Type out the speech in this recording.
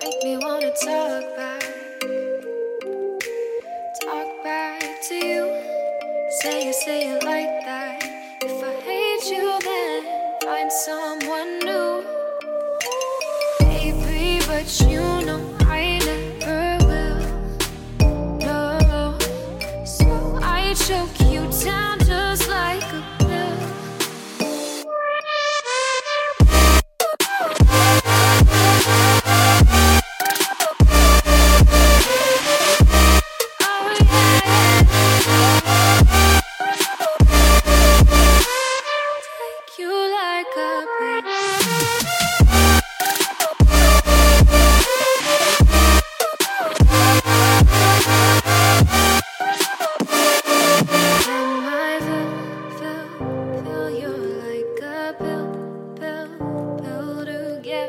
Make me wanna talk back, talk back to you. Say it, say it like that. If I hate you, then find someone new, baby. But you know.